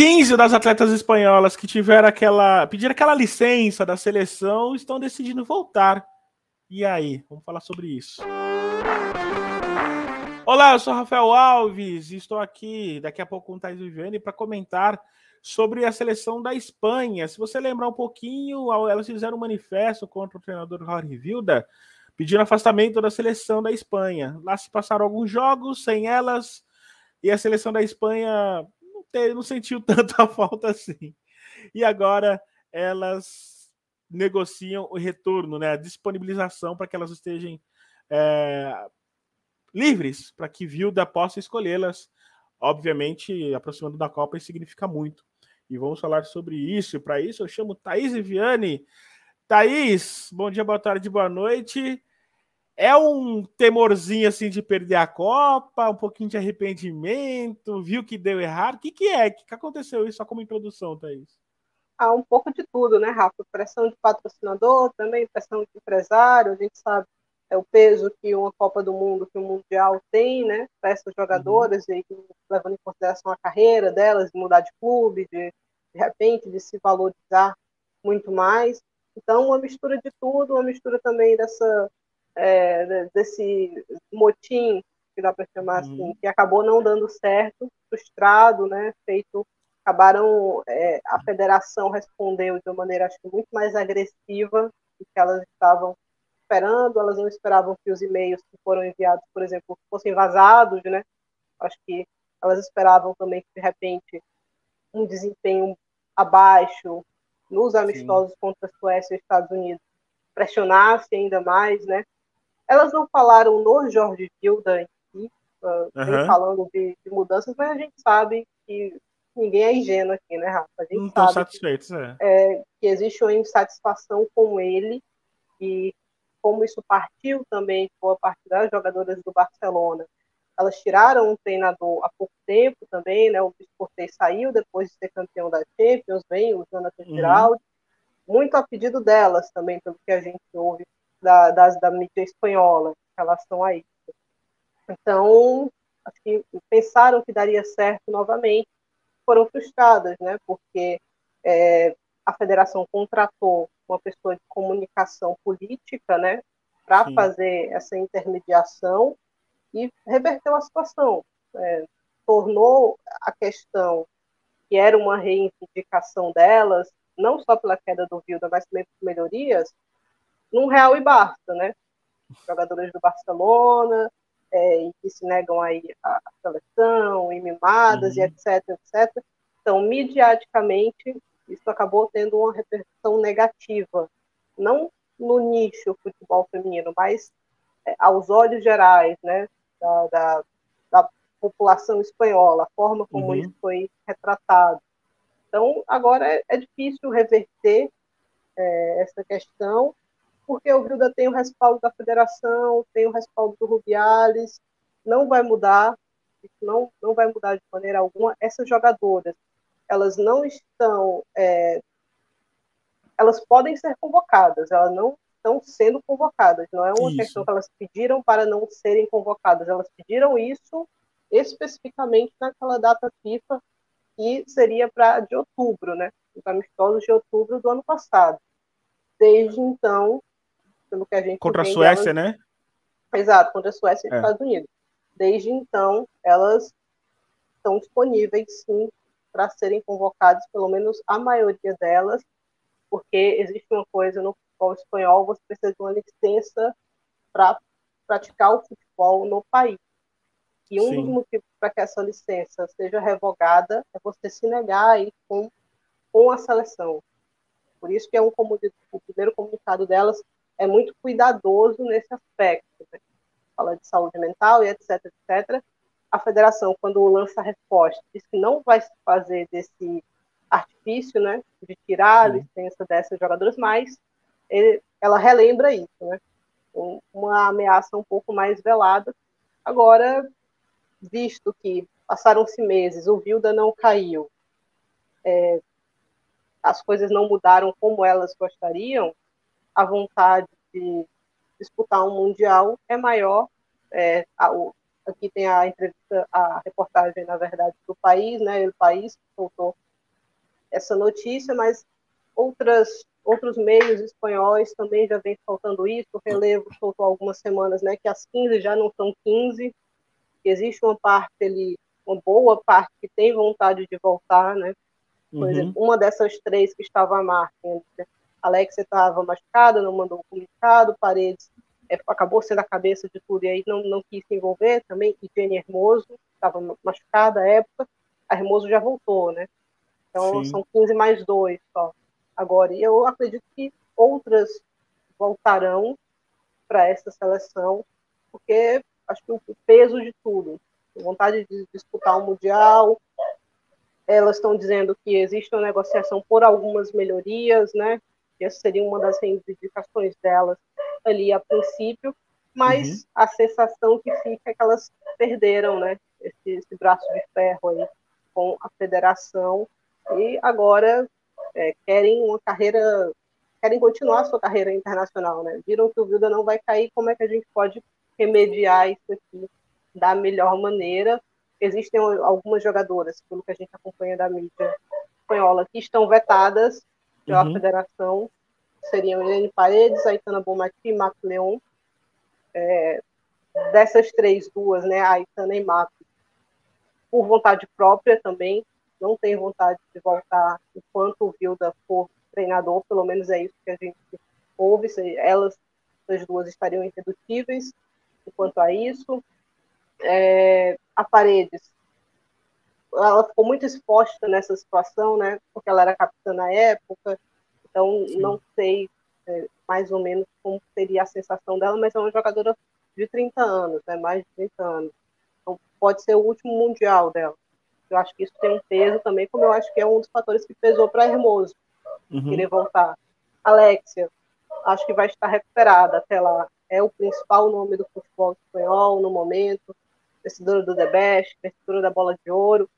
15 das atletas espanholas que tiveram aquela. pediram aquela licença da seleção estão decidindo voltar. E aí? Vamos falar sobre isso. Olá, eu sou Rafael Alves e estou aqui daqui a pouco com o Thais Viviane para comentar sobre a seleção da Espanha. Se você lembrar um pouquinho, elas fizeram um manifesto contra o treinador Jorge Vilda, pedindo afastamento da seleção da Espanha. Lá se passaram alguns jogos sem elas e a seleção da Espanha teve, não sentiu tanta falta assim. E agora elas negociam o retorno, né, a disponibilização para que elas estejam é, livres, para que Vilda possa escolhê-las. Obviamente, aproximando da Copa, isso significa muito. E vamos falar sobre isso. Para isso, eu chamo Thaís Viviane. Thaís, bom dia, boa tarde, boa noite. É um temorzinho assim de perder a Copa, um pouquinho de arrependimento, viu que deu errado. O que, que é? O que, que aconteceu isso só como introdução, Thaís? Ah, um pouco de tudo, né, Rafa? Pressão de patrocinador, também pressão de empresário. A gente sabe é, o peso que uma Copa do Mundo, que o Mundial tem, né, para essas jogadoras, uhum. e levando em consideração a carreira delas, de mudar de clube, de, de repente, de se valorizar muito mais. Então, uma mistura de tudo, uma mistura também dessa é, desse motim, que dá para chamar assim, uhum. que acabou não dando certo, frustrado, né, feito, acabaram, é, a federação respondeu de uma maneira, acho que muito mais agressiva do que elas estavam esperando, elas não esperavam que os e-mails que foram enviados, por exemplo, fossem vazados, né, acho que elas esperavam também que, de repente, um desempenho abaixo nos amistosos Sim. contra a Suécia e Estados Unidos pressionasse ainda mais, né? Elas não falaram no Jorge Gilda em si, uh, uhum. falando de, de, mudanças, mas a gente sabe que ninguém é ingênuo aqui, né, Rafa? A gente não estão satisfeitos, que, é. é. Que existe uma insatisfação com ele e como isso partiu também de boa parte das jogadoras do Barcelona. Elas tiraram um treinador há pouco tempo também, né? O Sportei saiu depois de ser campeão da Champions, vem o Jonathan uhum. Giraldi, muito a pedido delas também, pelo que a gente ouve da, das, da mídia espanhola em relação a isso. Então, acho que pensaram que daria certo novamente, foram frustradas, né? Porque é, a federação contratou uma pessoa de comunicação política, né? Para fazer essa intermediação e reverteu a situação. É, tornou a questão que era uma reivindicação delas, não só pela queda do Vilda, mas também por melhorias, num real e basta, né? Jogadores do Barcelona, é, e que se negam aí a seleção, e mimadas, uhum. e etc, etc. Então, midiaticamente, isso acabou tendo uma repercussão negativa, não no nicho futebol feminino, mas é, aos olhos gerais, né, da, da, da, população espanhola, a forma como uhum. isso foi retratado. Então, agora é, é difícil reverter é, essa questão, porque o Vilda tem o respaldo da federação, tem o respaldo do Rubiales, não vai mudar, não, não vai mudar de maneira alguma. Essas jogadoras, elas não estão, é, elas podem ser convocadas, elas não estão sendo convocadas, não é uma isso. questão que elas pediram para não serem convocadas, elas pediram isso especificamente naquela data FIFA que seria para de outubro, né? Os amistosos de outubro do ano passado. Desde então, pelo que a gente Contra a Suécia, elas... né? Exato, contra a Suécia e é. Estados Unidos. Desde então, elas estão disponíveis, sim, para serem convocadas, pelo menos a maioria delas, porque existe uma coisa no futebol espanhol, você precisa de uma licença para praticar o futebol no país. E um sim. dos motivos para que essa licença seja revogada é você se negar aí com, com a seleção. Por isso que é um o primeiro comunicado delas é muito cuidadoso nesse aspecto. Né? Fala de saúde mental e etc, etc. A federação, quando lança a resposta, diz que não vai fazer desse artifício, né, de tirar a licença dessas jogadoras, mas ele, ela relembra isso, né? Uma ameaça um pouco mais velada. Agora, visto que passaram-se meses, o Vilda não caiu, é, as coisas não mudaram como elas gostariam, a vontade de disputar um mundial é maior. É, a, o, aqui tem a entrevista, a reportagem, na verdade, do país, né? O país soltou essa notícia, mas outras outros meios espanhóis também já vem faltando isso. O relevo soltou algumas semanas, né, que as 15 já não são 15. Existe uma parte ali, uma boa parte que tem vontade de voltar, né? Por uhum. exemplo, uma dessas três que estava a marca, Alexia estava machucada, não mandou um comunicado, Paredes é, acabou sendo a cabeça de tudo e aí não, não quis se envolver também, e Jenny Hermoso estava machucada à época, a Hermoso já voltou, né? Então Sim. são 15 mais 2 só. Agora, e eu acredito que outras voltarão para essa seleção, porque acho que o peso de tudo, vontade de disputar o Mundial, elas estão dizendo que existe uma negociação por algumas melhorias, né? Essa seria uma das reivindicações delas ali a princípio, mas uhum. a sensação que fica é que elas perderam, né? Esse, esse braço de ferro aí com a federação e agora é, querem uma carreira, querem continuar a sua carreira internacional, né? Viram que o Vilda não vai cair, como é que a gente pode remediar isso aqui da melhor maneira? Existem algumas jogadoras, pelo que a gente acompanha da mídia espanhola, que estão vetadas pela uhum. federação, seriam Helene Paredes, Aitana Bomati e Mac Leon. É, dessas três, duas, né, a Aitana e Mac, por vontade própria também, não tem vontade de voltar enquanto o Vilda for treinador, pelo menos é isso que a gente ouve, elas, as duas, estariam irredutíveis enquanto a isso. É, a Paredes, ela ficou muito exposta nessa situação, né, porque ela era capitã na época, então Sim. não sei é, mais ou menos como seria a sensação dela, mas é uma jogadora de 30 anos, né, mais de 30 anos. Então pode ser o último mundial dela. Eu acho que isso tem um peso também, como eu acho que é um dos fatores que pesou para Hermoso uhum. querer voltar. Alexia, acho que vai estar recuperada até lá. É o principal nome do futebol espanhol no momento, vencedora do The Best, vencedora da Bola de Ouro.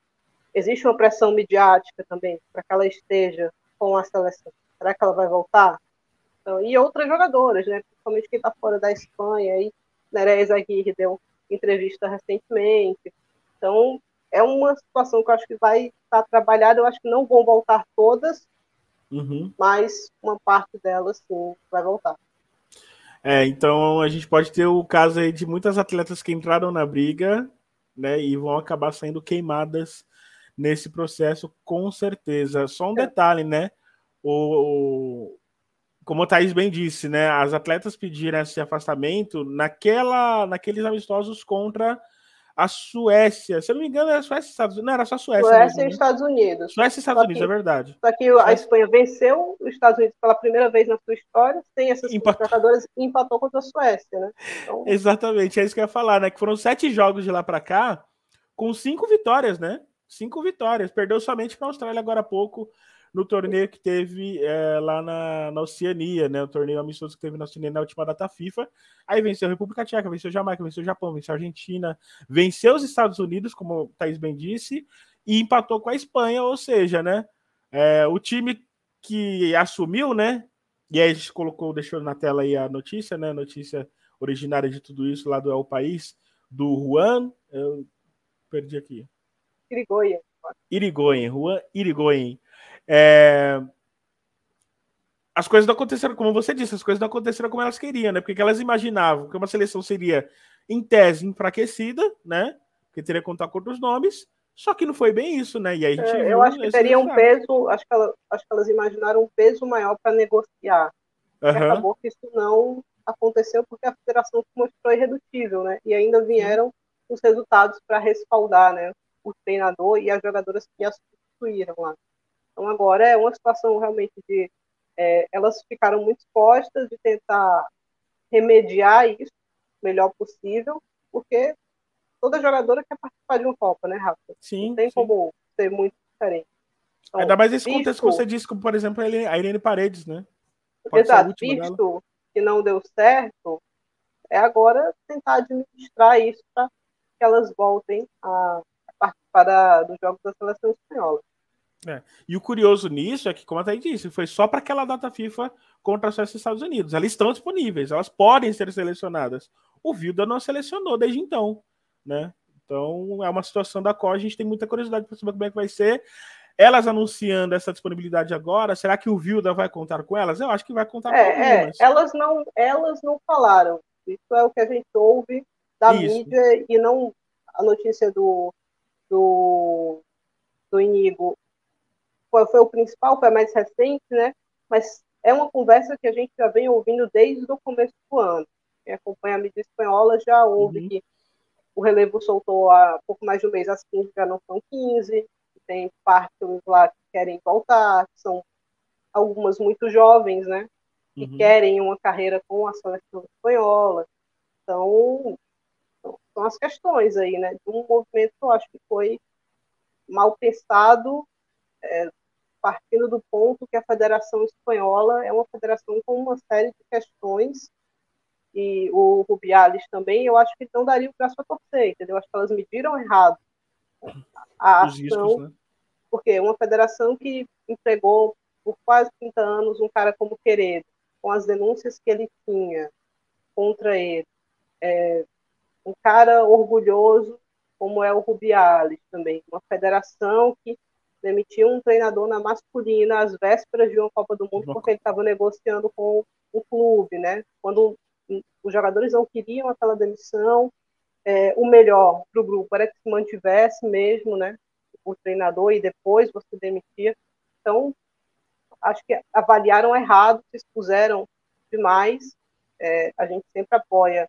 Existe uma pressão midiática também para que ela esteja com a seleção. Será que ela vai voltar? Então, e outras jogadoras, né? principalmente quem está fora da Espanha. Aí, Nereia Aguirre deu entrevista recentemente. Então, é uma situação que eu acho que vai estar trabalhada. Eu acho que não vão voltar todas, uhum. mas uma parte delas sim vai voltar. É, então a gente pode ter o caso aí de muitas atletas que entraram na briga, né, e vão acabar sendo queimadas nesse processo, com certeza. Só um detalhe, né? O, como o Thaís bem disse, né? As atletas pediram esse afastamento naquela, naqueles amistosos contra a Suécia. Se eu não me engano, era Suécia e Estados Unidos. Não, era só Suécia. Suécia mesmo, e né? Estados Unidos. Suécia e Estados só Unidos, que, é verdade. Só que a Espanha venceu os Estados Unidos pela primeira vez na sua história, sem essas jogadoras, e empatou contra a Suécia, né? Então... Exatamente, é isso que eu ia falar, né? Que foram sete jogos de lá para cá, com cinco vitórias, né? Cinco vitórias. Perdeu somente para a Austrália agora há pouco no torneio que teve é, lá na, na, Oceania, né? O torneio amistoso que teve na Oceania na última data FIFA. Aí venceu a República Tcheca, venceu Jamaica, venceu o Japão, venceu a Argentina, venceu os Estados Unidos, como o Thaís bem disse, e empatou com a Espanha, ou seja, né? É, o time que assumiu, né? E aí a gente colocou, deixou na tela aí a notícia, né? A notícia originária de tudo isso lá do El País, do Juan. Eu perdi aqui. Irigoyen. Irigoyen, Juan Irigoyen. É... As coisas não aconteceram, como você disse, as coisas não aconteceram como elas queriam, né? Porque elas imaginavam que uma seleção seria, em tese, enfraquecida, né? Porque teria que contar com outros nomes, só que não foi bem isso, né? E aí a gente é, eu acho que teria um peso, acho que, ela, acho que elas imaginaram um peso maior para negociar. Uhum. acabou que isso não aconteceu porque a federação se mostrou irredutível, né? E ainda vieram os resultados para respaldar, né? O treinador e as jogadoras que a substituíram lá. Então, agora é uma situação realmente de. É, elas ficaram muito expostas de tentar remediar isso o melhor possível, porque toda jogadora quer participar de uma Copa, né, Rafa? Sim. Não tem sim. como ser muito diferente. Então, Ainda mais esse contexto que você disse, como, por exemplo, a Irene Paredes, né? Pode exato, visto dela. que não deu certo, é agora tentar administrar isso para que elas voltem a participar da, dos jogos da seleção espanhola. É. E o curioso nisso é que, como a Thaís disse, foi só para aquela data FIFA contra e Estados Unidos. Elas estão disponíveis, elas podem ser selecionadas. O Vilda não selecionou desde então, né? Então é uma situação da qual a gente tem muita curiosidade para saber como é que vai ser. elas anunciando essa disponibilidade agora, será que o Vilda vai contar com elas? Eu acho que vai contar é, com algumas. É, elas não, elas não falaram. Isso é o que a gente ouve da Isso. mídia e não a notícia do, do, do Inigo foi, foi o principal, foi a mais recente, né? Mas é uma conversa que a gente já vem ouvindo desde o começo do ano. Quem acompanha a mídia espanhola já ouve uhum. que o relevo soltou há pouco mais de um mês, as 15 já não são 15, tem partes lá que querem voltar, são algumas muito jovens, né? Que uhum. querem uma carreira com a seleção espanhola. Então, são as questões aí, né? De um movimento que eu acho que foi mal pensado, é, partindo do ponto que a Federação Espanhola é uma federação com uma série de questões e o Rubiales também, eu acho que não daria o braço a torcer, entendeu? Acho que elas mediram errado a Os ação, riscos, né? porque uma federação que entregou por quase 30 anos um cara como Queredo, com as denúncias que ele tinha contra ele, é, um cara orgulhoso como é o Rubiales também, uma federação que demitiu um treinador na masculina às vésperas de uma Copa do Mundo porque ele estava negociando com o clube, né? Quando os jogadores não queriam aquela demissão, é, o melhor para o grupo era que se mantivesse mesmo, né? O treinador e depois você demitia. Então, acho que avaliaram errado, se expuseram demais. É, a gente sempre apoia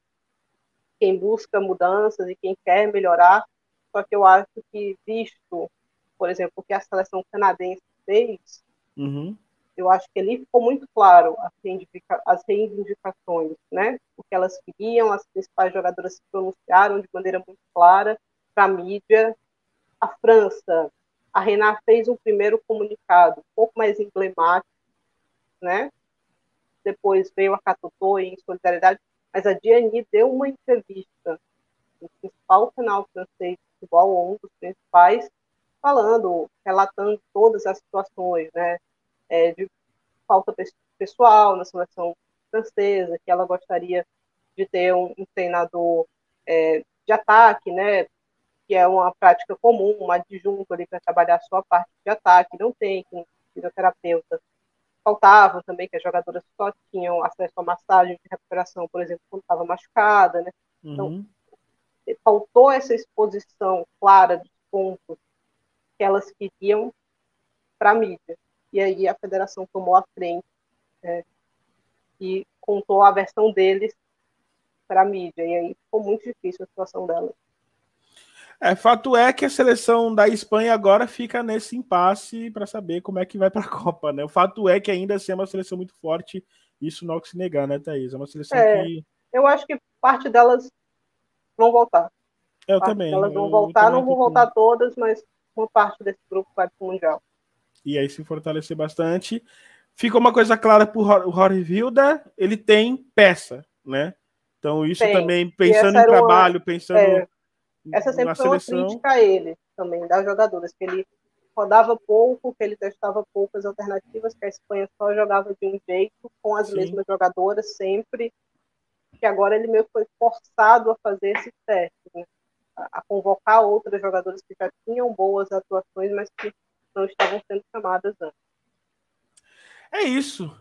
quem busca mudanças e quem quer melhorar. Só que eu acho que, visto, por exemplo, o que a seleção canadense fez, uhum eu acho que ali ficou muito claro as, reivindica as reivindicações, né? O que elas queriam, as principais jogadoras se pronunciaram de maneira muito clara para a mídia. A França, a Renat fez um primeiro comunicado um pouco mais emblemático, né? Depois veio a Catotô em solidariedade, mas a Diani deu uma entrevista no principal canal francês de futebol, um dos principais, falando, relatando todas as situações, né? é, de falta pessoal na seleção francesa, que ela gostaria de ter um, um treinador é, de ataque, né, que é uma prática comum, um adjunto ali para trabalhar só a parte de ataque, não tem, com fisioterapeuta. Faltava também que as jogadoras só tinham acesso a massagem de recuperação, por exemplo, quando estava machucada, né? Então, uhum. faltou essa exposição clara dos pontos que elas queriam para a mídia e aí a federação tomou a frente é, e contou a versão deles para a mídia, e aí ficou muito difícil a situação dela. É, fato é que a seleção da Espanha agora fica nesse impasse para saber como é que vai para a Copa, né? O fato é que ainda assim é uma seleção muito forte, isso não é que se negar, né, Thaís? É uma seleção é, que. Eu acho que parte delas vão voltar. Eu parte também. Elas vão voltar, não vão voltar todas, mas uma parte desse grupo vai para o Mundial e aí se fortalecer bastante. Fica uma coisa clara para o Rory Vilda, ele tem peça, né? Então isso tem. também, pensando em trabalho, uma, pensando é, Essa sempre foi seleção. uma crítica a ele também, das jogadoras, que ele rodava pouco, que ele testava poucas alternativas, que a Espanha só jogava de um jeito, com as Sim. mesmas jogadoras sempre, que agora ele meio que foi forçado a fazer esse teste, né? a, a convocar outras jogadoras que já tinham boas atuações, mas que não estavam sendo chamadas antes. É isso.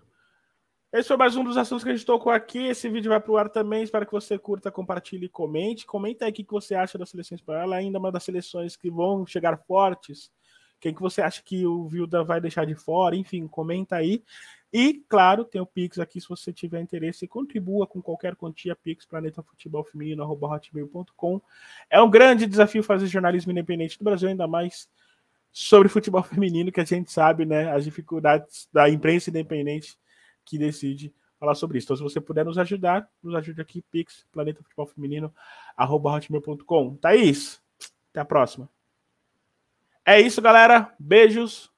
Esse foi mais um dos assuntos que a gente tocou aqui. Esse vídeo vai para o ar também. Espero que você curta, compartilhe e comente. Comenta aí o que você acha da seleção espanhola, ainda uma das seleções que vão chegar fortes. Quem que você acha que o Vilda vai deixar de fora? Enfim, comenta aí. E, claro, tem o Pix aqui se você tiver interesse. Contribua com qualquer quantia Pix, Planeta Futebol Feminino, hotmail.com. É um grande desafio fazer jornalismo independente do Brasil, ainda mais sobre futebol feminino, que a gente sabe, né, as dificuldades da imprensa independente que decide falar sobre isso. Então, se você puder nos ajudar, nos ajude aqui, Pix, Planeta Futebol Feminino, arroba hotmail.com. Thaís, até a próxima. É isso, galera. Beijos.